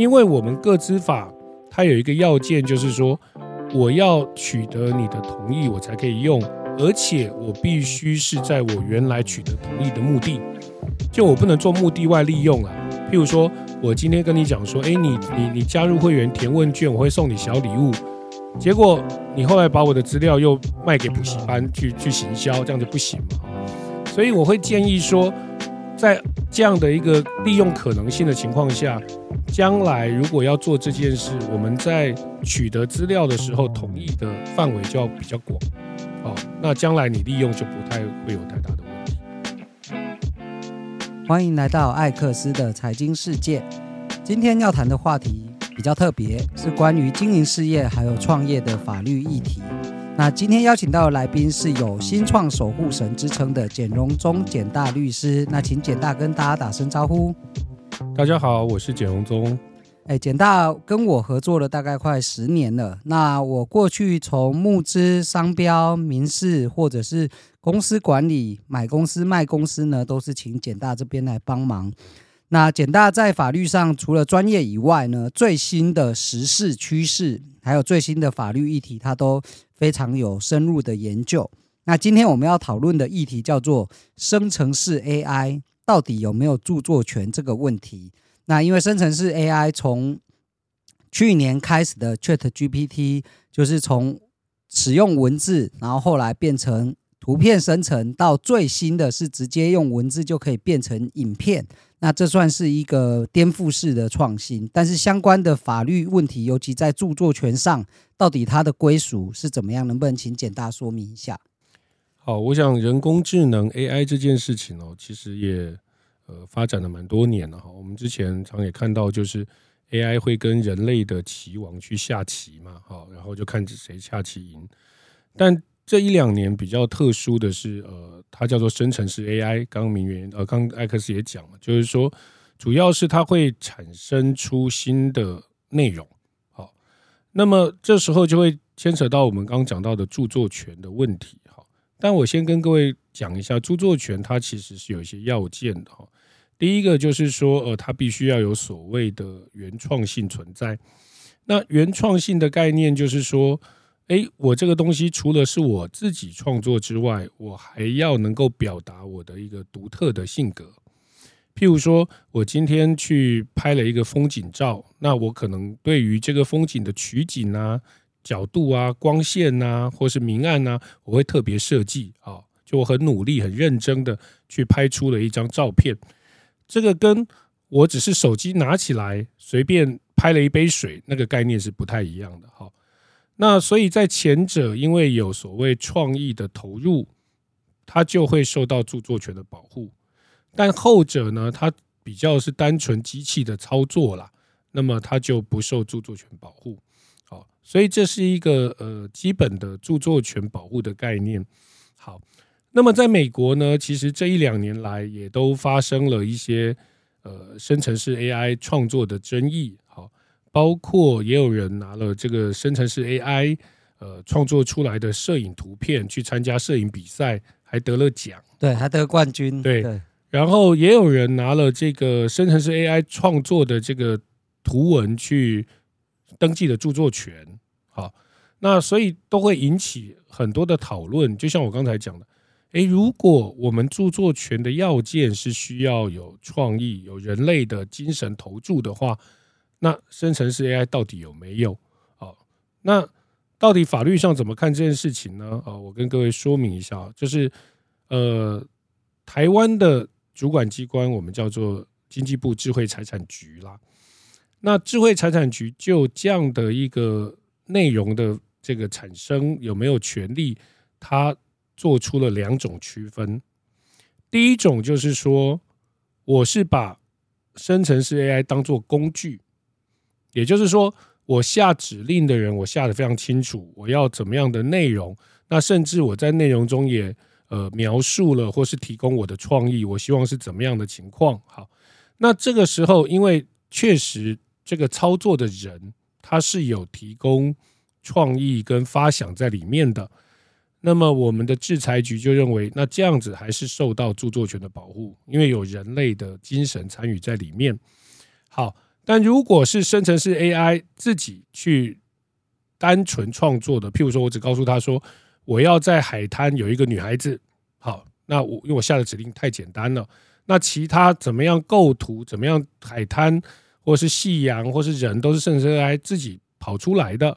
因为我们个资法它有一个要件，就是说我要取得你的同意，我才可以用，而且我必须是在我原来取得同意的目的，就我不能做目的外利用啊。譬如说，我今天跟你讲说，哎，你你你加入会员填问卷，我会送你小礼物，结果你后来把我的资料又卖给补习班去去行销，这样就不行嘛。所以我会建议说，在这样的一个利用可能性的情况下，将来如果要做这件事，我们在取得资料的时候，同意的范围就要比较广，哦，那将来你利用就不太会有太大的问题。欢迎来到艾克斯的财经世界。今天要谈的话题比较特别，是关于经营事业还有创业的法律议题。那今天邀请到的来宾是有新创守护神之称的简荣宗简大律师。那请简大跟大家打声招呼。大家好，我是简荣宗。哎，简大跟我合作了大概快十年了。那我过去从募资、商标、民事，或者是公司管理、买公司、卖公司呢，都是请简大这边来帮忙。那简大在法律上除了专业以外呢，最新的时事趋势，还有最新的法律议题，他都非常有深入的研究。那今天我们要讨论的议题叫做生成式 AI 到底有没有著作权这个问题。那因为生成式 AI 从去年开始的 ChatGPT，就是从使用文字，然后后来变成图片生成，到最新的是直接用文字就可以变成影片。那这算是一个颠覆式的创新。但是相关的法律问题，尤其在著作权上，到底它的归属是怎么样？能不能请简大说明一下？好，我想人工智能 AI 这件事情哦，其实也。呃，发展了蛮多年了哈。我们之前常也看到，就是 AI 会跟人类的棋王去下棋嘛，哈，然后就看谁下棋赢。但这一两年比较特殊的是，呃，它叫做生成式 AI。刚刚明远呃，刚艾克斯也讲了，就是说，主要是它会产生出新的内容。好，那么这时候就会牵扯到我们刚刚讲到的著作权的问题。但我先跟各位讲一下，著作权它其实是有一些要件的哈。第一个就是说，呃，它必须要有所谓的原创性存在。那原创性的概念就是说，诶，我这个东西除了是我自己创作之外，我还要能够表达我的一个独特的性格。譬如说，我今天去拍了一个风景照，那我可能对于这个风景的取景啊、角度啊、光线啊，或是明暗啊，我会特别设计啊，就我很努力、很认真的去拍出了一张照片。这个跟我只是手机拿起来随便拍了一杯水，那个概念是不太一样的。哈，那所以在前者，因为有所谓创意的投入，它就会受到著作权的保护；但后者呢，它比较是单纯机器的操作啦，那么它就不受著作权保护。好，所以这是一个呃基本的著作权保护的概念。好。那么在美国呢，其实这一两年来也都发生了一些呃生成式 AI 创作的争议，好，包括也有人拿了这个生成式 AI 呃创作出来的摄影图片去参加摄影比赛，还得了奖，对，还得冠军，对，对。然后也有人拿了这个生成式 AI 创作的这个图文去登记的著作权，好，那所以都会引起很多的讨论，就像我刚才讲的。诶，如果我们著作权的要件是需要有创意、有人类的精神投注的话，那生成式 AI 到底有没有？哦，那到底法律上怎么看这件事情呢？啊，我跟各位说明一下，就是呃，台湾的主管机关我们叫做经济部智慧财产局啦。那智慧财产局就这样的一个内容的这个产生有没有权利？它做出了两种区分，第一种就是说，我是把生成式 AI 当做工具，也就是说，我下指令的人，我下得非常清楚，我要怎么样的内容，那甚至我在内容中也呃描述了，或是提供我的创意，我希望是怎么样的情况。好，那这个时候，因为确实这个操作的人他是有提供创意跟发想在里面的。那么我们的制裁局就认为，那这样子还是受到著作权的保护，因为有人类的精神参与在里面。好，但如果是生成式 AI 自己去单纯创作的，譬如说我只告诉他说我要在海滩有一个女孩子，好，那我因为我下的指令太简单了，那其他怎么样构图，怎么样海滩或是夕阳或是人都是生成式 AI 自己跑出来的，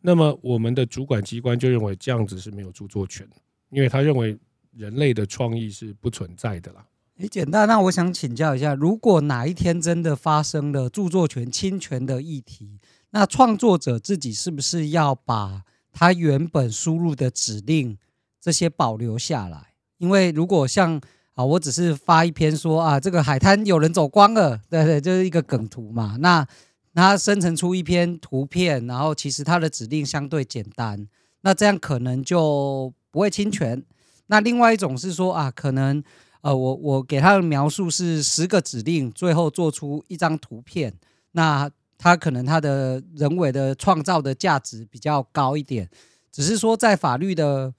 那么我们的主管机关就认为这样子是没有著作权，因为他认为人类的创意是不存在的啦。诶简单，那我想请教一下，如果哪一天真的发生了著作权侵权的议题，那创作者自己是不是要把他原本输入的指令这些保留下来？因为如果像啊，我只是发一篇说啊，这个海滩有人走光了，对对，就是一个梗图嘛。那它生成出一篇图片，然后其实它的指令相对简单，那这样可能就不会侵权。那另外一种是说啊，可能。呃，我我给他的描述是十个指令，最后做出一张图片。那他可能他的人为的创造的价值比较高一点，只是说在法律的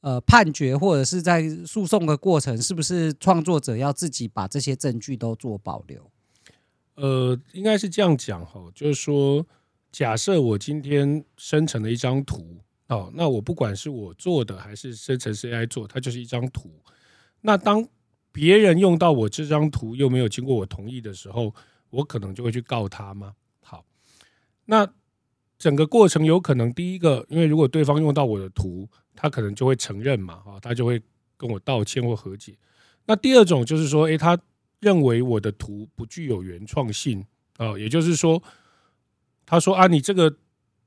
呃判决或者是在诉讼的过程，是不是创作者要自己把这些证据都做保留？呃，应该是这样讲哈，就是说，假设我今天生成了一张图哦，那我不管是我做的还是生成 AI 做，它就是一张图。那当别人用到我这张图又没有经过我同意的时候，我可能就会去告他吗？好，那整个过程有可能第一个，因为如果对方用到我的图，他可能就会承认嘛，啊，他就会跟我道歉或和解。那第二种就是说，诶，他认为我的图不具有原创性啊，也就是说，他说啊，你这个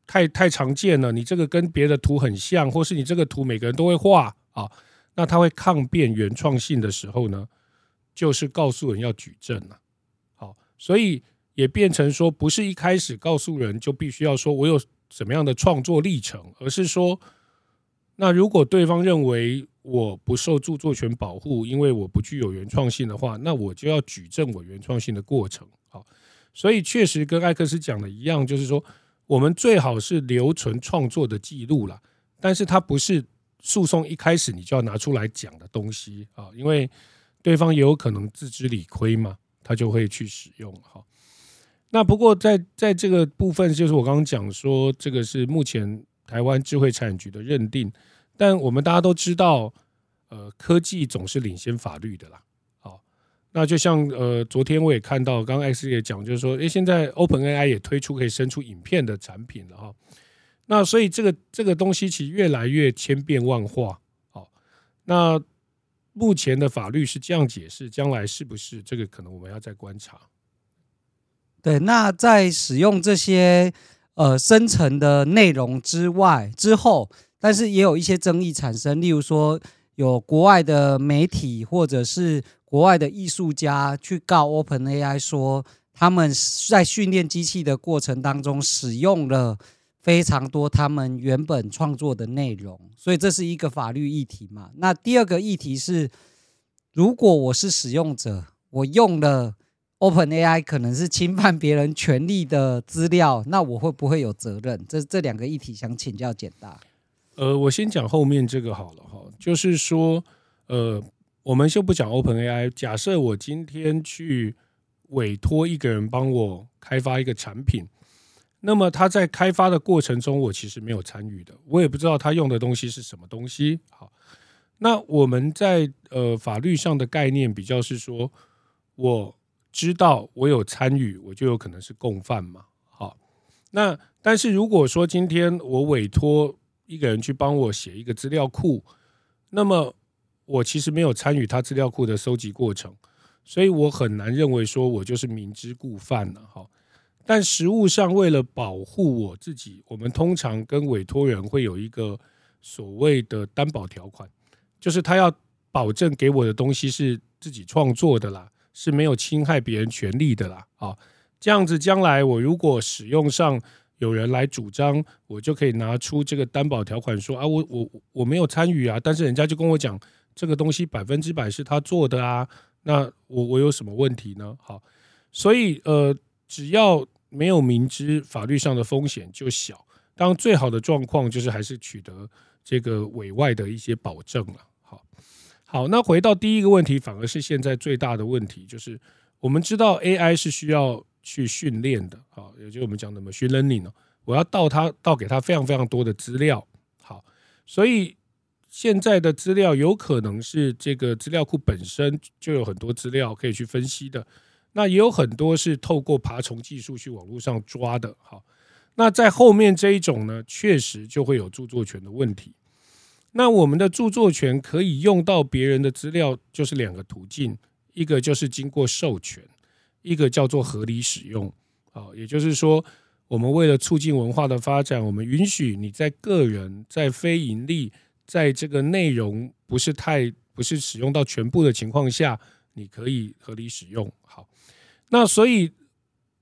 太太常见了，你这个跟别的图很像，或是你这个图每个人都会画啊。那他会抗辩原创性的时候呢，就是告诉人要举证了。好，所以也变成说，不是一开始告诉人就必须要说我有什么样的创作历程，而是说，那如果对方认为我不受著作权保护，因为我不具有原创性的话，那我就要举证我原创性的过程。好，所以确实跟艾克斯讲的一样，就是说，我们最好是留存创作的记录了，但是它不是。诉讼一开始你就要拿出来讲的东西啊，因为对方也有可能自知理亏嘛，他就会去使用哈。那不过在在这个部分，就是我刚刚讲说，这个是目前台湾智慧产局的认定，但我们大家都知道，呃，科技总是领先法律的啦。好，那就像呃，昨天我也看到，刚刚艾斯也讲，就是说，诶，现在 OpenAI 也推出可以生出影片的产品了哈。那所以这个这个东西其实越来越千变万化，好，那目前的法律是这样解释，将来是不是这个可能我们要再观察？对，那在使用这些呃生成的内容之外之后，但是也有一些争议产生，例如说有国外的媒体或者是国外的艺术家去告 OpenAI 说他们在训练机器的过程当中使用了。非常多他们原本创作的内容，所以这是一个法律议题嘛。那第二个议题是，如果我是使用者，我用了 OpenAI 可能是侵犯别人权利的资料，那我会不会有责任？这这两个议题想请教简大。呃，我先讲后面这个好了哈，就是说，呃，我们先不讲 OpenAI，假设我今天去委托一个人帮我开发一个产品。那么他在开发的过程中，我其实没有参与的，我也不知道他用的东西是什么东西。好，那我们在呃法律上的概念比较是说，我知道我有参与，我就有可能是共犯嘛。好，那但是如果说今天我委托一个人去帮我写一个资料库，那么我其实没有参与他资料库的收集过程，所以我很难认为说我就是明知故犯了。好。但实务上，为了保护我自己，我们通常跟委托人会有一个所谓的担保条款，就是他要保证给我的东西是自己创作的啦，是没有侵害别人权利的啦。啊，这样子将来我如果使用上有人来主张，我就可以拿出这个担保条款说啊，我我我没有参与啊，但是人家就跟我讲这个东西百分之百是他做的啊，那我我有什么问题呢？好，所以呃。只要没有明知法律上的风险就小，当最好的状况就是还是取得这个委外的一些保证了。好，那回到第一个问题，反而是现在最大的问题，就是我们知道 AI 是需要去训练的，好，也就是我们讲的 machine learning 哦，我要到他到给他非常非常多的资料，好，所以现在的资料有可能是这个资料库本身就有很多资料可以去分析的，那也有很多是透过爬虫技术去网络上抓的，好，那在后面这一种呢，确实就会有著作权的问题。那我们的著作权可以用到别人的资料，就是两个途径，一个就是经过授权，一个叫做合理使用。啊，也就是说，我们为了促进文化的发展，我们允许你在个人、在非盈利、在这个内容不是太不是使用到全部的情况下，你可以合理使用。好，那所以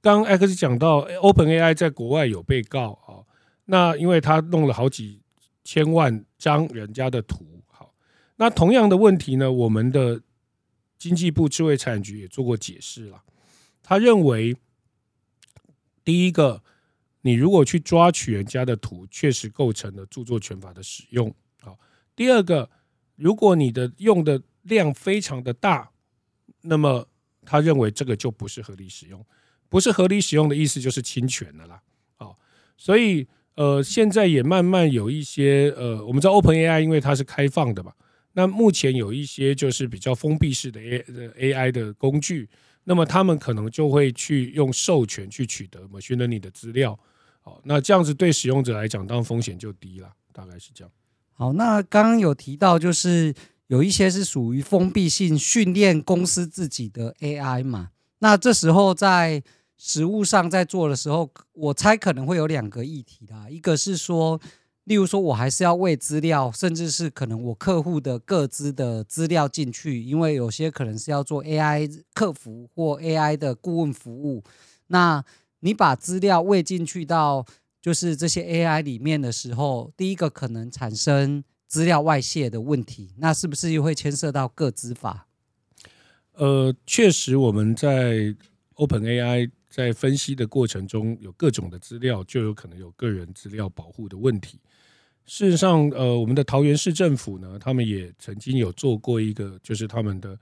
刚 X 讲到 OpenAI 在国外有被告啊，那因为他弄了好几。千万张人家的图，好，那同样的问题呢，我们的经济部智慧财产局也做过解释了。他认为，第一个，你如果去抓取人家的图，确实构成了著作权法的使用。好，第二个，如果你的用的量非常的大，那么他认为这个就不是合理使用，不是合理使用的意思就是侵权的啦。好，所以。呃，现在也慢慢有一些呃，我们知道 OpenAI 因为它是开放的嘛，那目前有一些就是比较封闭式的 A AI 的工具，那么他们可能就会去用授权去取得 machine learning 的资料，好，那这样子对使用者来讲，当然风险就低了，大概是这样。好，那刚刚有提到就是有一些是属于封闭性训练公司自己的 AI 嘛，那这时候在。实务上在做的时候，我猜可能会有两个议题啦。一个是说，例如说我还是要喂资料，甚至是可能我客户的个资的资料进去，因为有些可能是要做 AI 客服或 AI 的顾问服务。那你把资料喂进去到就是这些 AI 里面的时候，第一个可能产生资料外泄的问题，那是不是又会牵涉到个资法？呃，确实我们在 OpenAI。在分析的过程中，有各种的资料，就有可能有个人资料保护的问题。事实上，呃，我们的桃园市政府呢，他们也曾经有做过一个，就是他们的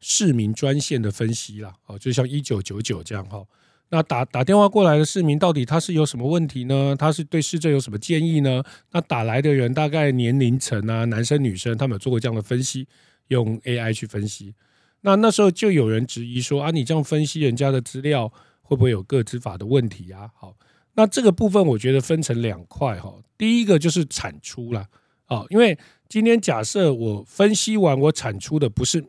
市民专线的分析啦，哦，就像一九九九这样哈。那打打电话过来的市民，到底他是有什么问题呢？他是对市政有什么建议呢？那打来的人大概年龄层啊，男生女生，他们有做过这样的分析，用 AI 去分析。那那时候就有人质疑说啊，你这样分析人家的资料。会不会有个资法的问题啊？好，那这个部分我觉得分成两块哈。第一个就是产出啦，啊，因为今天假设我分析完我产出的不是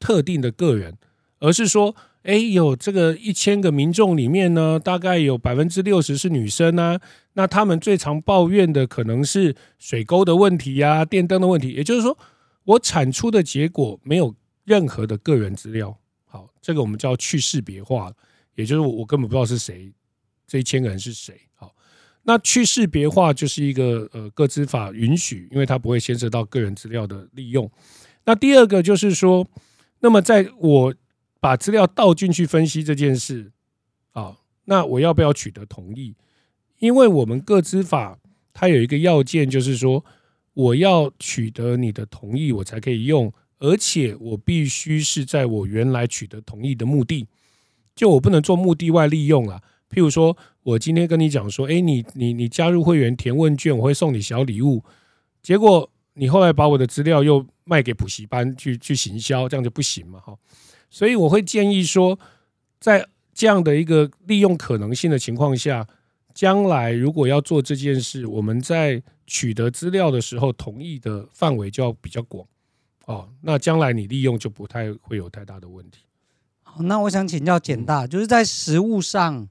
特定的个人，而是说，哎，有这个一千个民众里面呢，大概有百分之六十是女生啊，那他们最常抱怨的可能是水沟的问题呀、电灯的问题，也就是说，我产出的结果没有任何的个人资料，好，这个我们叫去识别化。也就是我，我根本不知道是谁，这一千个人是谁。好，那去识别化就是一个呃，个资法允许，因为它不会牵涉到个人资料的利用。那第二个就是说，那么在我把资料倒进去分析这件事啊，那我要不要取得同意？因为我们个资法它有一个要件，就是说我要取得你的同意，我才可以用，而且我必须是在我原来取得同意的目的。就我不能做目的外利用啊，譬如说，我今天跟你讲说，哎，你你你加入会员填问卷，我会送你小礼物，结果你后来把我的资料又卖给补习班去去行销，这样就不行嘛，哈。所以我会建议说，在这样的一个利用可能性的情况下，将来如果要做这件事，我们在取得资料的时候，同意的范围就要比较广，哦，那将来你利用就不太会有太大的问题。那我想请教简大，就是在实物上，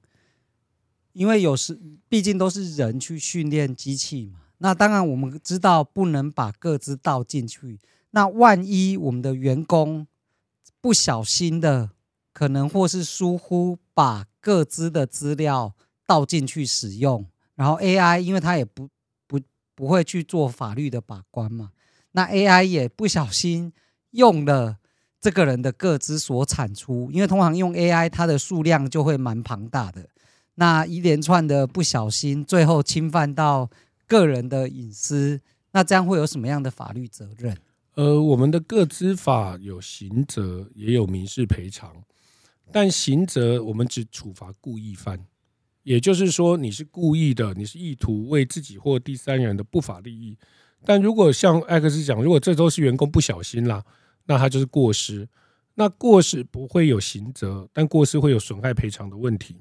因为有时毕竟都是人去训练机器嘛。那当然我们知道不能把各自倒进去。那万一我们的员工不小心的，可能或是疏忽把各自的资料倒进去使用，然后 AI 因为它也不不不会去做法律的把关嘛，那 AI 也不小心用了。这个人的个资所产出，因为通常用 AI，它的数量就会蛮庞大的。那一连串的不小心，最后侵犯到个人的隐私，那这样会有什么样的法律责任？呃，我们的个资法有刑责，也有民事赔偿。但刑责我们只处罚故意犯，也就是说你是故意的，你是意图为自己或第三人的不法利益。但如果像艾克斯讲，如果这都是员工不小心啦，那他就是过失。那过失不会有刑责，但过失会有损害赔偿的问题。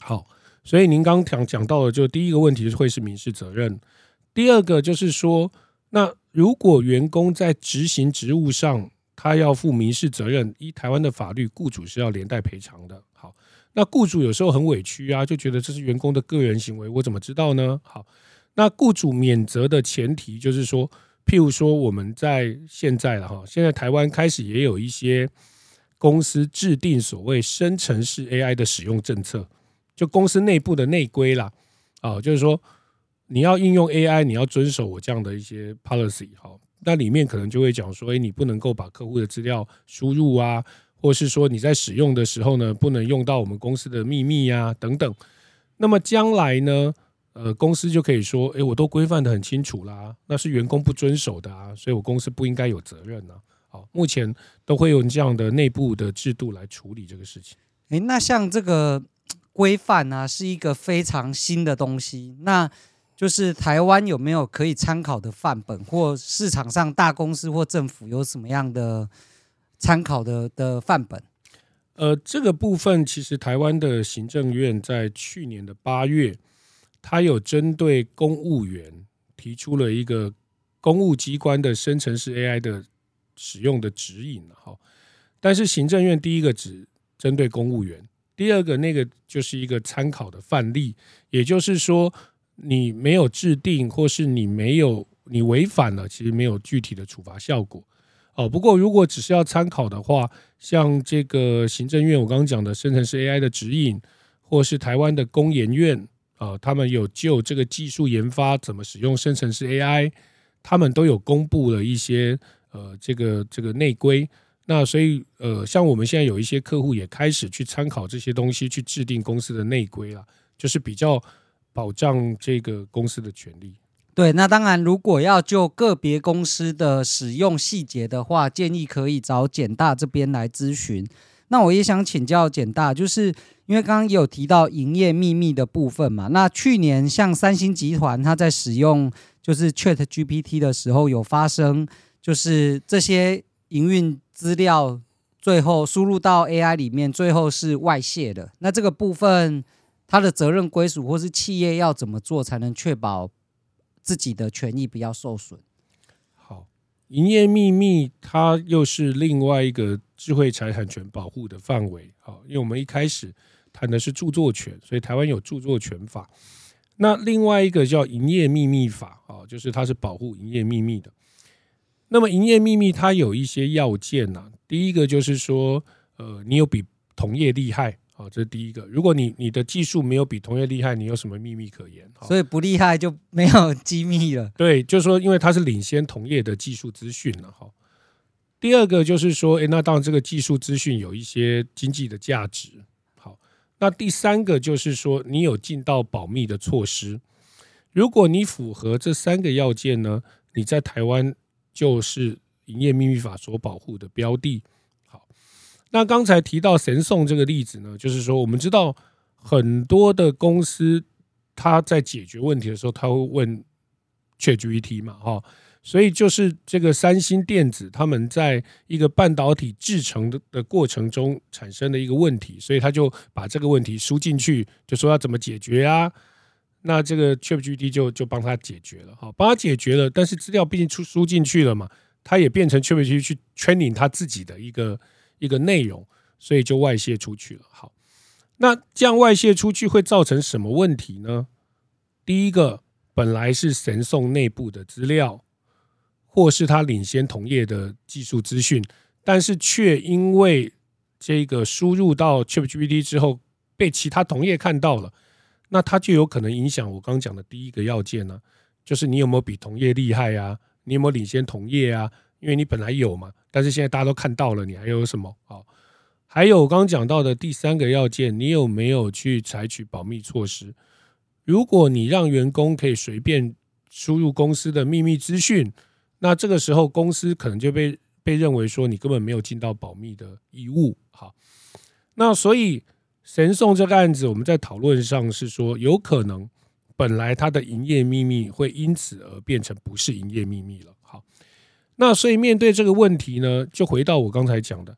好，所以您刚刚讲讲到的，就第一个问题是会是民事责任，第二个就是说，那如果员工在执行职务上，他要负民事责任，依台湾的法律，雇主是要连带赔偿的。好，那雇主有时候很委屈啊，就觉得这是员工的个人行为，我怎么知道呢？好，那雇主免责的前提就是说。譬如说，我们在现在了哈，现在台湾开始也有一些公司制定所谓生成式 AI 的使用政策，就公司内部的内规啦，啊，就是说你要应用 AI，你要遵守我这样的一些 policy 哈，那里面可能就会讲说，哎，你不能够把客户的资料输入啊，或是说你在使用的时候呢，不能用到我们公司的秘密呀等等。那么将来呢？呃，公司就可以说，诶，我都规范的很清楚啦，那是员工不遵守的啊，所以我公司不应该有责任呢。好，目前都会用这样的内部的制度来处理这个事情。诶，那像这个规范呢，是一个非常新的东西，那就是台湾有没有可以参考的范本，或市场上大公司或政府有什么样的参考的的范本？呃，这个部分其实台湾的行政院在去年的八月。他有针对公务员提出了一个公务机关的生成式 AI 的使用的指引，哈。但是行政院第一个只针对公务员，第二个那个就是一个参考的范例，也就是说你没有制定或是你没有你违反了，其实没有具体的处罚效果。哦，不过如果只是要参考的话，像这个行政院我刚刚讲的生成式 AI 的指引，或是台湾的工研院。呃，他们有就这个技术研发怎么使用生成式 AI，他们都有公布了一些呃这个这个内规。那所以呃，像我们现在有一些客户也开始去参考这些东西，去制定公司的内规了，就是比较保障这个公司的权利。对，那当然，如果要就个别公司的使用细节的话，建议可以找简大这边来咨询。那我也想请教简大，就是因为刚刚也有提到营业秘密的部分嘛。那去年像三星集团，它在使用就是 Chat GPT 的时候，有发生就是这些营运资料最后输入到 AI 里面，最后是外泄的。那这个部分，它的责任归属或是企业要怎么做，才能确保自己的权益不要受损？好营业秘密，它又是另外一个智慧财产权保护的范围。好，因为我们一开始谈的是著作权，所以台湾有著作权法。那另外一个叫营业秘密法，啊，就是它是保护营业秘密的。那么营业秘密它有一些要件呐，第一个就是说，呃，你有比同业厉害。好，这是第一个。如果你你的技术没有比同业厉害，你有什么秘密可言？所以不厉害就没有机密了。对，就是说，因为它是领先同业的技术资讯了。哈，第二个就是说，诶，那当然这个技术资讯有一些经济的价值。那第三个就是说，你有尽到保密的措施。如果你符合这三个要件呢，你在台湾就是营业秘密法所保护的标的。好那刚才提到神送这个例子呢，就是说我们知道很多的公司，他在解决问题的时候，他会问 ChatGPT 嘛，哈，所以就是这个三星电子他们在一个半导体制成的的过程中产生的一个问题，所以他就把这个问题输进去，就说要怎么解决啊？那这个 ChatGPT 就就帮他解决了，哈，帮他解决了，但是资料毕竟出输进去了嘛，他也变成 ChatGPT 去 training 他自己的一个。一个内容，所以就外泄出去了。好，那这样外泄出去会造成什么问题呢？第一个，本来是神送内部的资料，或是他领先同业的技术资讯，但是却因为这个输入到 ChatGPT 之后，被其他同业看到了，那它就有可能影响我刚讲的第一个要件呢，就是你有没有比同业厉害啊？你有没有领先同业啊？因为你本来有嘛，但是现在大家都看到了，你还有什么？好，还有我刚刚讲到的第三个要件，你有没有去采取保密措施？如果你让员工可以随便输入公司的秘密资讯，那这个时候公司可能就被被认为说你根本没有尽到保密的义务。好，那所以神送这个案子，我们在讨论上是说，有可能本来它的营业秘密会因此而变成不是营业秘密了。好，那所以面对这个问题呢，就回到我刚才讲的，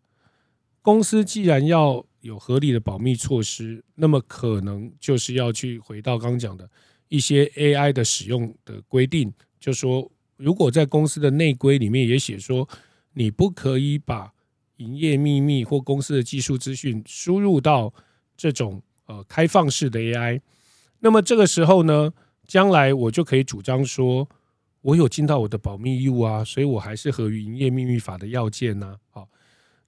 公司既然要有合理的保密措施，那么可能就是要去回到刚刚讲的一些 AI 的使用的规定，就说如果在公司的内规里面也写说，你不可以把营业秘密或公司的技术资讯输入到这种呃开放式的 AI，那么这个时候呢，将来我就可以主张说，我有尽到我的保密义务啊，所以我还是合于营业秘密法的要件呐。好，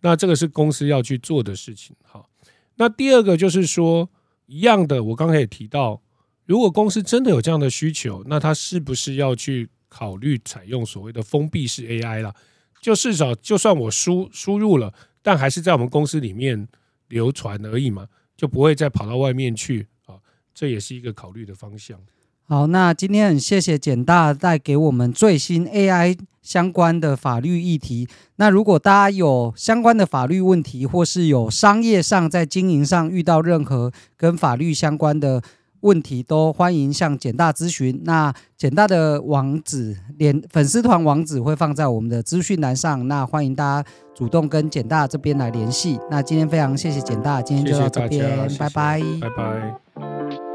那这个是公司要去做的事情。好，那第二个就是说，一样的，我刚才也提到，如果公司真的有这样的需求，那他是不是要去考虑采用所谓的封闭式 AI 了？就至少，就算我输输入了，但还是在我们公司里面流传而已嘛，就不会再跑到外面去啊。这也是一个考虑的方向。好，那今天很谢谢简大带给我们最新 AI 相关的法律议题。那如果大家有相关的法律问题，或是有商业上在经营上遇到任何跟法律相关的，问题都欢迎向简大咨询。那简大的网址、连粉丝团网址会放在我们的资讯栏上。那欢迎大家主动跟简大这边来联系。那今天非常谢谢简大，今天就到这边，谢谢，拜拜，拜拜。